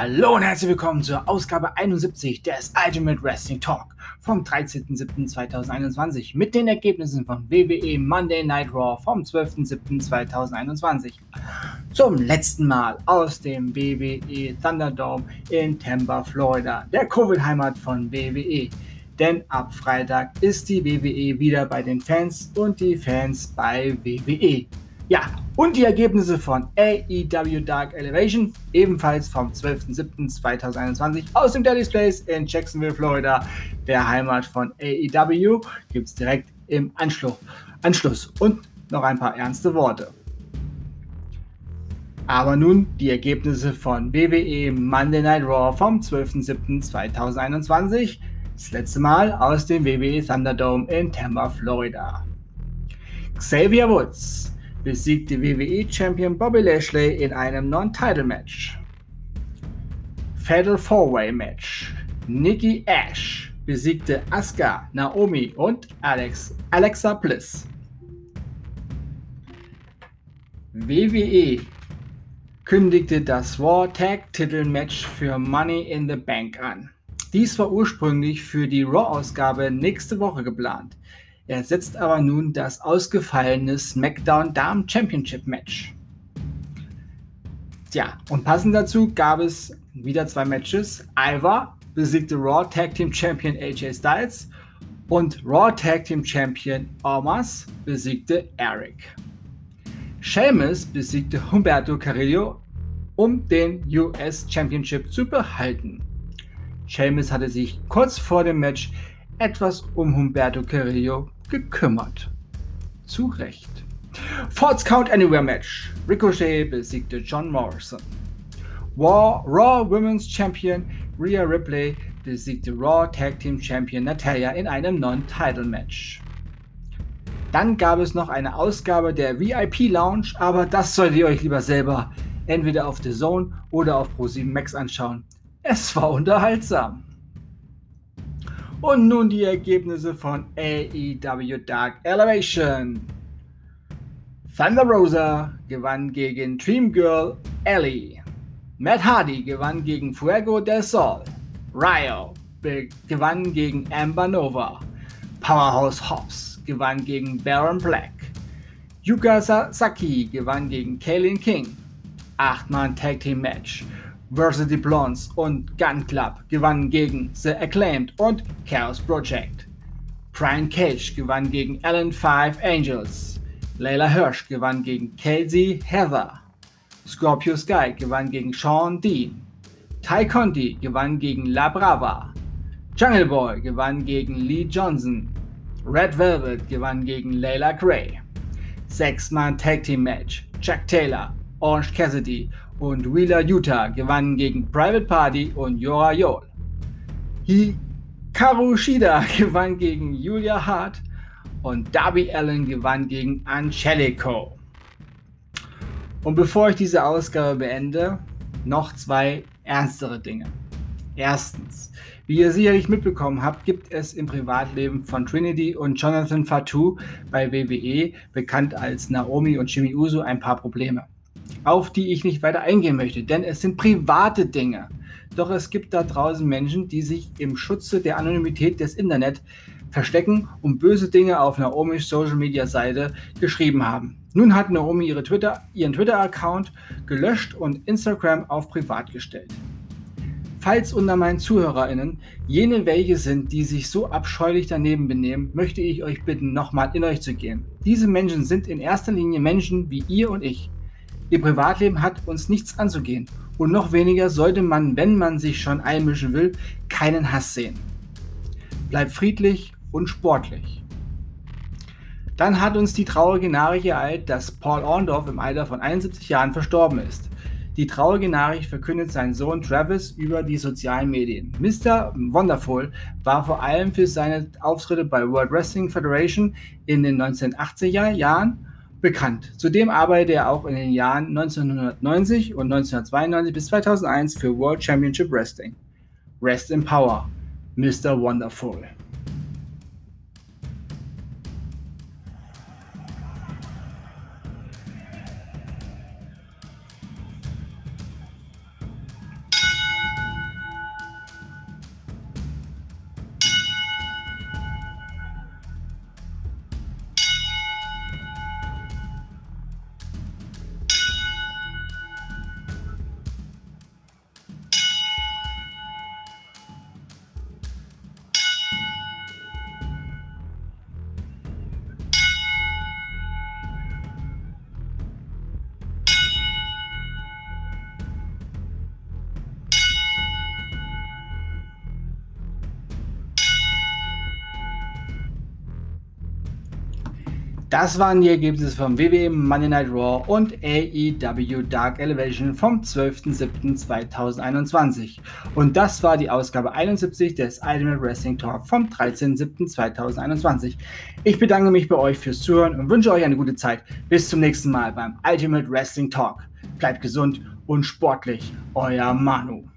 Hallo und herzlich willkommen zur Ausgabe 71 des Ultimate Wrestling Talk vom 13.07.2021 mit den Ergebnissen von WWE Monday Night Raw vom 12.07.2021. Zum letzten Mal aus dem WWE Thunderdome in Tampa, Florida, der Covid-Heimat von WWE. Denn ab Freitag ist die WWE wieder bei den Fans und die Fans bei WWE. Ja, und die Ergebnisse von AEW Dark Elevation, ebenfalls vom 12.07.2021 aus dem Daddy's Place in Jacksonville, Florida, der Heimat von AEW, gibt es direkt im Anschluss. Anschluss. Und noch ein paar ernste Worte. Aber nun die Ergebnisse von WWE Monday Night Raw vom 12.07.2021. Das letzte Mal aus dem WWE Thunderdome in Tampa, Florida. Xavier Woods besiegte WWE-Champion Bobby Lashley in einem Non-Title-Match. Fatal Four-Way-Match. Nikki Ash besiegte Asuka, Naomi und Alex, Alexa Bliss. WWE kündigte das Raw Tag Titel-Match für Money in the Bank an. Dies war ursprünglich für die Raw-Ausgabe nächste Woche geplant. Er setzt aber nun das ausgefallene SmackDown Damen Championship Match. Tja, und passend dazu gab es wieder zwei Matches. Ivar besiegte Raw Tag Team Champion AJ Styles und Raw Tag Team Champion Omas besiegte Eric. Sheamus besiegte Humberto Carrillo, um den US Championship zu behalten. Sheamus hatte sich kurz vor dem Match etwas um Humberto Carrillo gekümmert. Zu Recht. Falls Count Anywhere Match. Ricochet besiegte John Morrison. Raw, Raw Women's Champion Rhea Ripley besiegte Raw Tag Team Champion Natalia in einem Non-Title Match. Dann gab es noch eine Ausgabe der VIP Lounge, aber das solltet ihr euch lieber selber entweder auf The Zone oder auf Pro7 Max anschauen. Es war unterhaltsam. Und nun die Ergebnisse von AEW Dark Elevation. Thunder Rosa gewann gegen Dream Girl Ellie. Matt Hardy gewann gegen Fuego del Sol. Ryo gewann gegen Amber Nova. Powerhouse Hobbs gewann gegen Baron Black. Yuka Sasaki gewann gegen Kaylin King. Achtmann Tag Team Match. Varsity Blondes und Gun Club gewannen gegen The Acclaimed und Chaos Project. Brian Cage gewann gegen Allen Five Angels. Layla Hirsch gewann gegen Casey Heather. Scorpio Sky gewann gegen Sean Dean. Ty Conti gewann gegen La Brava. Jungle Boy gewann gegen Lee Johnson. Red Velvet gewann gegen Layla Gray. Sechs-Mann Tag Team Match. Jack Taylor, Orange Cassidy und Wheeler Utah gewannen gegen Private Party und Yora Yol. Hikaru Shida gewann gegen Julia Hart und Darby Allen gewann gegen Angelico. Und bevor ich diese Ausgabe beende, noch zwei ernstere Dinge. Erstens, wie ihr sicherlich mitbekommen habt, gibt es im Privatleben von Trinity und Jonathan Fatou bei WWE, bekannt als Naomi und Jimmy Uso, ein paar Probleme auf die ich nicht weiter eingehen möchte, denn es sind private Dinge. Doch es gibt da draußen Menschen, die sich im Schutze der Anonymität des Internet verstecken und böse Dinge auf Naomis Social Media Seite geschrieben haben. Nun hat Naomi ihre Twitter, ihren Twitter-Account gelöscht und Instagram auf privat gestellt. Falls unter meinen ZuhörerInnen jene welche sind, die sich so abscheulich daneben benehmen, möchte ich euch bitten, nochmal in euch zu gehen. Diese Menschen sind in erster Linie Menschen wie ihr und ich. Ihr Privatleben hat uns nichts anzugehen. Und noch weniger sollte man, wenn man sich schon einmischen will, keinen Hass sehen. Bleibt friedlich und sportlich. Dann hat uns die traurige Nachricht ereilt, dass Paul Orndorff im Alter von 71 Jahren verstorben ist. Die traurige Nachricht verkündet sein Sohn Travis über die sozialen Medien. Mr. Wonderful war vor allem für seine Auftritte bei World Wrestling Federation in den 1980er Jahren bekannt. Zudem arbeitete er auch in den Jahren 1990 und 1992 bis 2001 für World Championship Wrestling. Rest in Power, Mr. Wonderful. Das waren die Ergebnisse vom WWE Monday Night Raw und AEW Dark Elevation vom 12.07.2021. Und das war die Ausgabe 71 des Ultimate Wrestling Talk vom 13.07.2021. Ich bedanke mich bei euch fürs Zuhören und wünsche euch eine gute Zeit. Bis zum nächsten Mal beim Ultimate Wrestling Talk. Bleibt gesund und sportlich. Euer Manu.